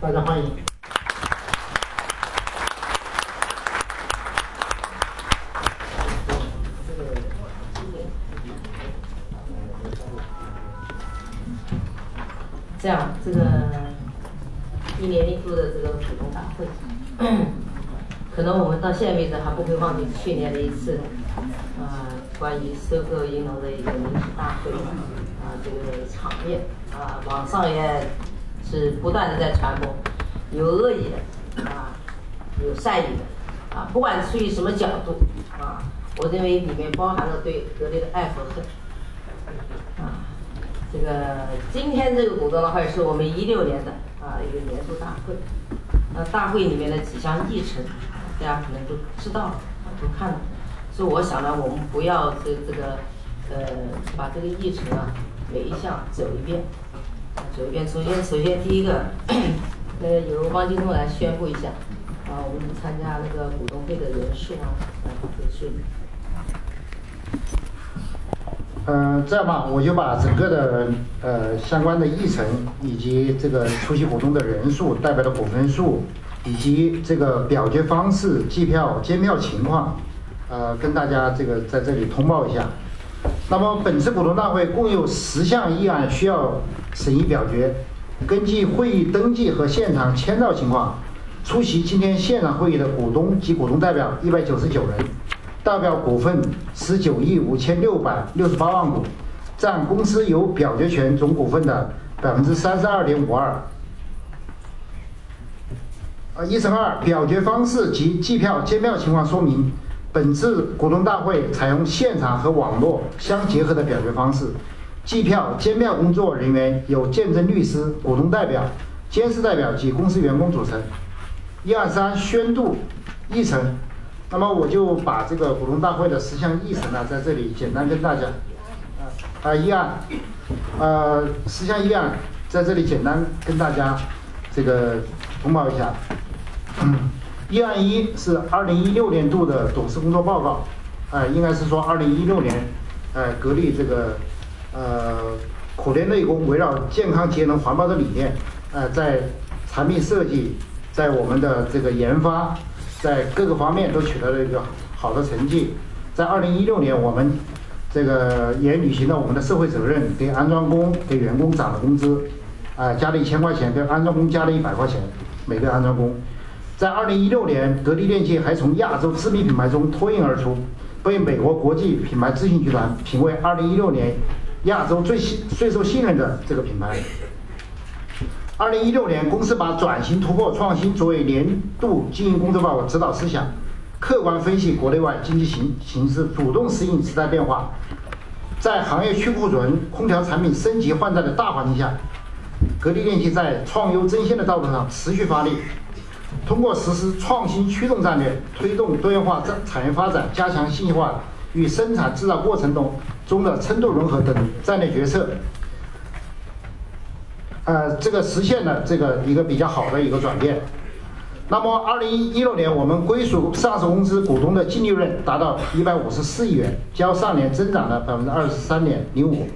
大家欢迎。这样，这个一年一度的这个股东大会，可能我们到现在为止还不会忘记去年的一次，啊，关于收购银楼的一个临时大会，啊，这个场面，啊，网上也是不断的在传播，有恶意的，啊，有善意的，啊，不管出于什么角度，啊，我认为里面包含了对格力的爱和恨，啊。这个今天这个股东大会是我们一六年的啊一个年度大会，那大会里面的几项议程，大家可能都知道了，都看了，所以我想呢，我们不要这这个呃把这个议程啊每一项走一遍，走一遍。首先首先第一个，那个由汪金东来宣布一下，啊我们参加那个股东会的人数啊，嗯，这样吧，我就把整个的呃相关的议程，以及这个出席股东的人数、代表的股份数，以及这个表决方式、计票、监票情况，呃，跟大家这个在这里通报一下。那么本次股东大会共有十项议案需要审议表决。根据会议登记和现场签到情况，出席今天现场会议的股东及股东代表一百九十九人。代表股份十九亿五千六百六十八万股，占公司有表决权总股份的百分之三十二点五二。啊，议程二，表决方式及计票监票情况说明：本次股东大会采用现场和网络相结合的表决方式，计票监票工作人员由见证律师、股东代表、监事代表及公司员工组成。一二三，宣读议程。那么我就把这个股东大会的十项议程呢，在这里简单跟大家，啊啊议案，呃十项议案在这里简单跟大家这个通报一下。议案一是二零一六年度的董事工作报告，啊应该是说二零一六年，呃格力这个呃苦练内功围绕健康节能环保的理念，呃在产品设计，在我们的这个研发。在各个方面都取得了一个好的成绩。在二零一六年，我们这个也履行了我们的社会责任，给安装工、给员工涨了工资，啊，加了一千块钱，给安装工加了一百块钱，每个安装工。在二零一六年，格力电器还从亚洲知名品牌中脱颖而出，被美国国际品牌咨询集团评为二零一六年亚洲最信最受信任的这个品牌。二零一六年，公司把转型突破创新作为年度经营工作报告指导思想，客观分析国内外经济形形势，主动适应时代变化。在行业去库存、空调产品升级换代的大环境下，格力电器在创优增新的道路上持续发力，通过实施创新驱动战略，推动多元化产业发展，加强信息化与生产制造过程中中的深度融合等战略决策。呃，这个实现了这个一个比较好的一个转变。那么，二零一六年我们归属上市公司股东的净利润达到一百五十四亿元，较上年增长了百分之二十三点零五。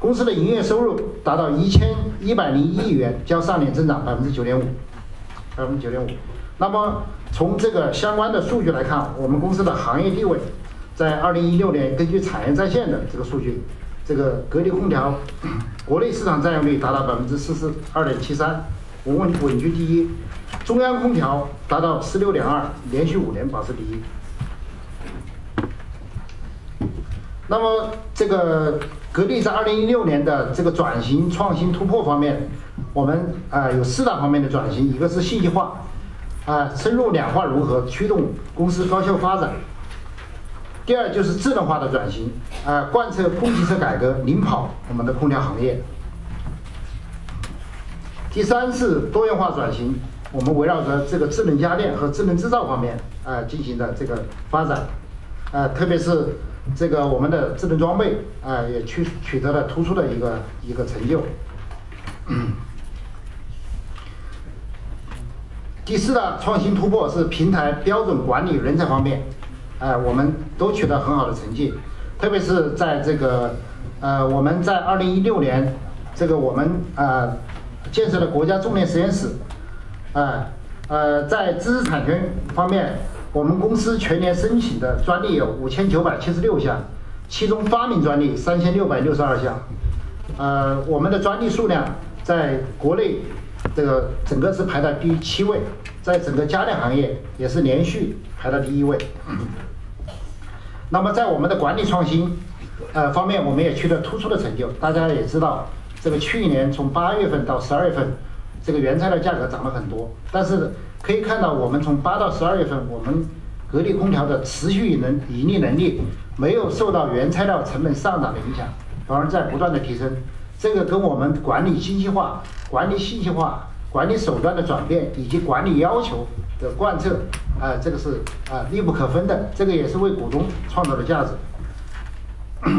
公司的营业收入达到一千一百零一亿元，较上年增长百分之九点五，百分之九点五。那么，从这个相关的数据来看，我们公司的行业地位，在二零一六年根据产业在线的这个数据。这个格力空调国内市场占有率达到百分之四十二点七三，稳稳居第一。中央空调达到十六点二，连续五年保持第一。那么，这个格力在二零一六年的这个转型创新突破方面，我们啊有四大方面的转型，一个是信息化，啊深入两化融合，驱动公司高效发展。第二就是智能化的转型，啊，贯彻供给侧改革，领跑我们的空调行业。第三是多元化转型，我们围绕着这个智能家电和智能制造方面，啊，进行的这个发展，啊，特别是这个我们的智能装备，啊，也取取得了突出的一个一个成就。第四大创新突破是平台标准管理人才方面。哎，我们都取得很好的成绩，特别是在这个，呃，我们在二零一六年，这个我们呃建设了国家重点实验室，啊，呃，在知识产权方面，我们公司全年申请的专利有五千九百七十六项，其中发明专利三千六百六十二项，呃，我们的专利数量在国内这个整个是排在第七位，在整个家电行业也是连续排到第一位。那么在我们的管理创新，呃方面，我们也取得突出的成就。大家也知道，这个去年从八月份到十二月份，这个原材料价格涨了很多。但是可以看到，我们从八到十二月份，我们格力空调的持续能盈利能力没有受到原材料成本上涨的影响，反而在不断的提升。这个跟我们管理精细化、管理信息化、管理手段的转变以及管理要求的贯彻。啊，这个是啊密不可分的，这个也是为股东创造的价值。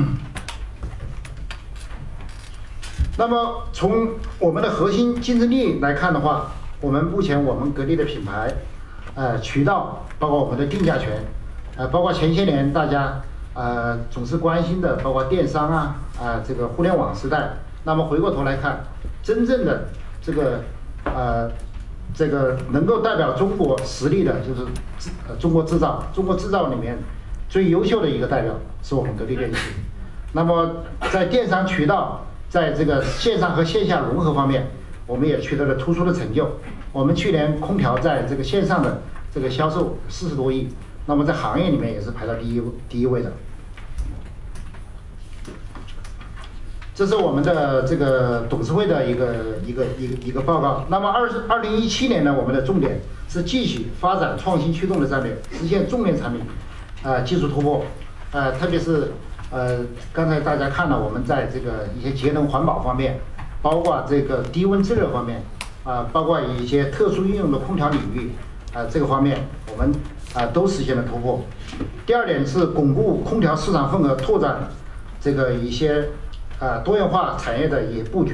那么从我们的核心竞争力来看的话，我们目前我们格力的品牌，呃，渠道，包括我们的定价权，呃，包括前些年大家呃总是关心的，包括电商啊，啊这个互联网时代。那么回过头来看，真正的这个呃。这个能够代表中国实力的，就是呃中国制造。中国制造里面最优秀的一个代表是我们格力电器。那么在电商渠道，在这个线上和线下融合方面，我们也取得了突出的成就。我们去年空调在这个线上的这个销售四十多亿，那么在行业里面也是排到第一第一位的。这是我们的这个董事会的一个一个一个一个报告。那么二二零一七年呢，我们的重点是继续发展创新驱动的战略，实现重点产品，啊技术突破，呃特别是呃刚才大家看到我们在这个一些节能环保方面，包括这个低温制热方面，啊包括一些特殊应用的空调领域，啊这个方面我们啊都实现了突破。第二点是巩固空调市场份额，拓展这个一些。啊，多元化产业的也布局。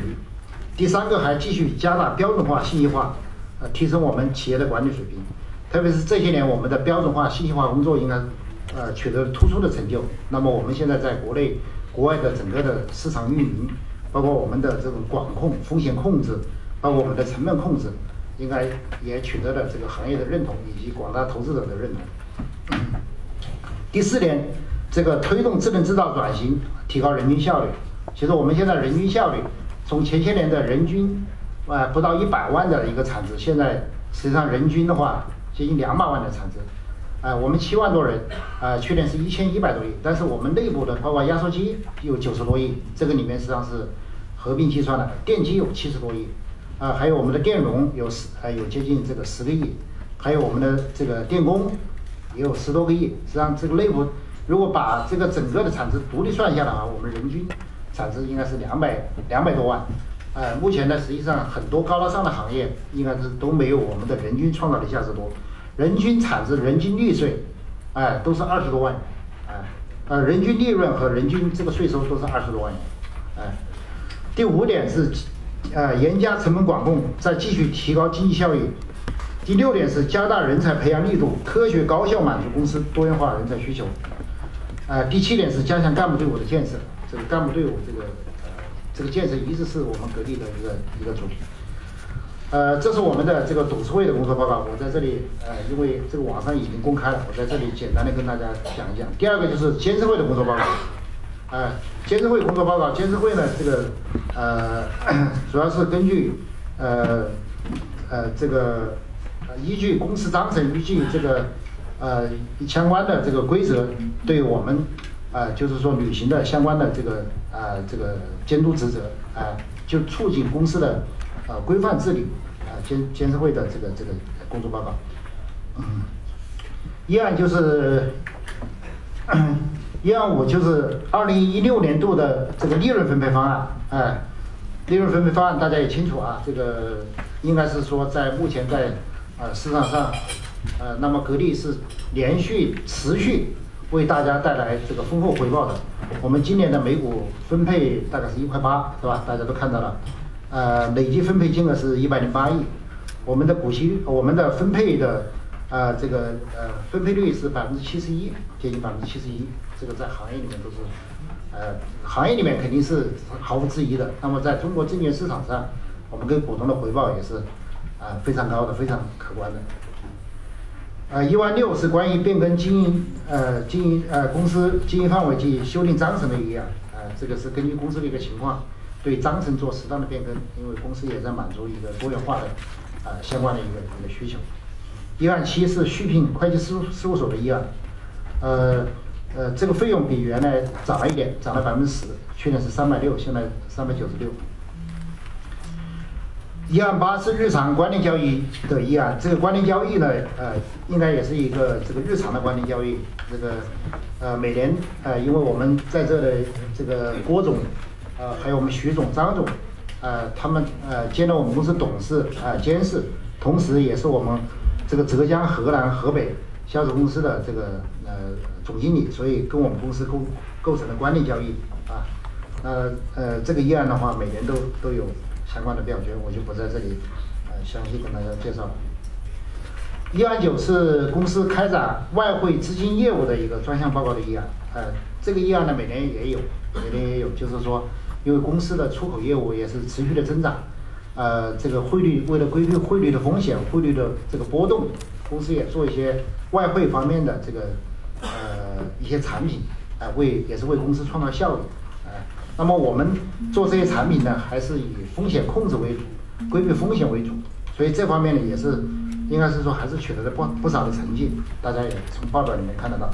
第三个还继续加大标准化、信息化，呃，提升我们企业的管理水平。特别是这些年，我们的标准化、信息化工作应该呃取得突出的成就。那么我们现在在国内、国外的整个的市场运营，包括我们的这种管控、风险控制，包括我们的成本控制，应该也取得了这个行业的认同以及广大投资者的认同。第四点，这个推动智能制造转型，提高人均效率。其实我们现在人均效率，从前些年的人均，啊不到一百万的一个产值，现在实际上人均的话接近两百万的产值，啊我们七万多人，啊去年是一千一百多亿，但是我们内部的包括压缩机有九十多亿，这个里面实际上是合并计算的，电机有七十多亿，啊还有我们的电容有十还有接近这个十个亿，还有我们的这个电工也有十多个亿，实际上这个内部如果把这个整个的产值独立算下来啊，我们人均。产值应该是两百两百多万，呃，目前呢，实际上很多高大上的行业应该是都没有我们的人均创造的价值多，人均产值、人均利税，哎，都是二十多万，哎，呃，人均利润和人均这个税收都是二十多万元，哎。第五点是，呃，严加成本管控，再继续提高经济效益。第六点是加大人才培养力度，科学高效满足公司多元化人才需求。呃，第七点是加强干部队伍的建设。这个干部队伍，这个呃，这个建设一直是我们格力的一个一个主题。呃，这是我们的这个董事会的工作报告，我在这里呃，因为这个网上已经公开了，我在这里简单的跟大家讲一讲。第二个就是监事会的工作报告，呃，监事会工作报告，监事会呢，这个呃，主要是根据呃呃这个依据公司章程，依据这个呃相关的这个规则，对我们。啊，就是说履行的相关的这个啊这个监督职责啊，就促进公司的啊规范治理啊监监事会的这个这个工作报告。嗯，一案就是 一案五就是二零一六年度的这个利润分配方案，哎，利润分配方案大家也清楚啊，这个应该是说在目前在啊市场上，呃，那么格力是连续持续。为大家带来这个丰厚回报的，我们今年的每股分配大概是一块八，是吧？大家都看到了，呃，累计分配金额是一百零八亿，我们的股息，我们的分配的，呃，这个呃分配率是百分之七十一，接近百分之七十一，这个在行业里面都是，呃，行业里面肯定是毫无质疑的。那么在中国证券市场上，我们给股东的回报也是，啊非常高的，非常可观的。呃，一万六是关于变更经营呃经营呃公司经营范围及修订章程的议案，呃，这个是根据公司的一个情况，对章程做适当的变更，因为公司也在满足一个多元化的呃相关的一个一个需求。一万七是续聘会计师事务所的议案，呃呃，这个费用比原来涨了一点，涨了百分之十，去年是三百六，现在三百九十六。一案八是日常关联交易的议案，这个关联交易呢，呃，应该也是一个这个日常的关联交易。这个呃，每年呃，因为我们在这的这个郭总，呃，还有我们徐总、张总，呃，他们呃兼任我们公司董事啊监事，同时也是我们这个浙江、河南、河北销售公司的这个呃总经理，所以跟我们公司构构成了关联交易啊。呃呃，这个议案的话，每年都都有。相关的表决我就不在这里呃详细跟大家介绍了。议案九是公司开展外汇资金业务的一个专项报告的议案，呃，这个议案呢每年也有，每年也有，就是说，因为公司的出口业务也是持续的增长，呃，这个汇率为了规避汇率的风险，汇率的这个波动，公司也做一些外汇方面的这个呃一些产品，啊，为也是为公司创造效益。那么我们做这些产品呢，还是以风险控制为主，规避风险为主，所以这方面呢也是，应该是说还是取得了不不少的成绩，大家也从报表里面看得到。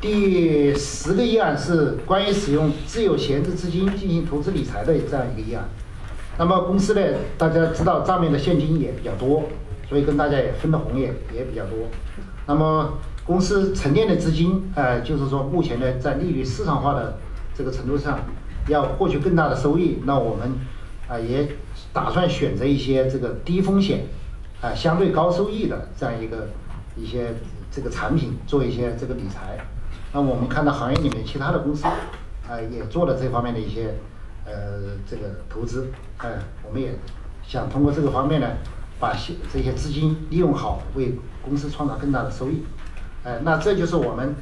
第十个议案是关于使用自有闲置资金进行投资理财的这样一个议案。那么公司呢，大家知道账面的现金也比较多，所以跟大家也分的红也也比较多。那么公司沉淀的资金，呃，就是说目前呢在利率市场化的。这个程度上，要获取更大的收益，那我们啊也打算选择一些这个低风险啊相对高收益的这样一个一些这个产品做一些这个理财。那我们看到行业里面其他的公司啊也做了这方面的一些呃这个投资，哎，我们也想通过这个方面呢，把些这些资金利用好，为公司创造更大的收益。哎，那这就是我们。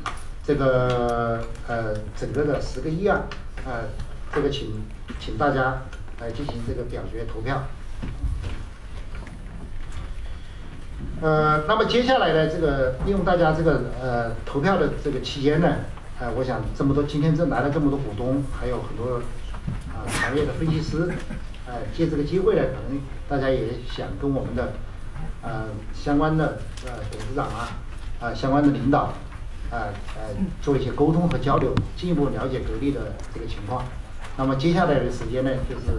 这个呃，整个的十个议案，呃，这个请请大家来进行这个表决投票。呃，那么接下来呢，这个利用大家这个呃投票的这个期间呢，呃，我想这么多今天这来了这么多股东，还有很多啊行业的分析师，呃，借这个机会呢，可能大家也想跟我们的呃相关的呃董事长啊啊相关的领导。呃呃，做一些沟通和交流，进一步了解格力的这个情况。那么接下来的时间呢，就是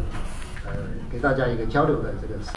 呃给大家一个交流的这个。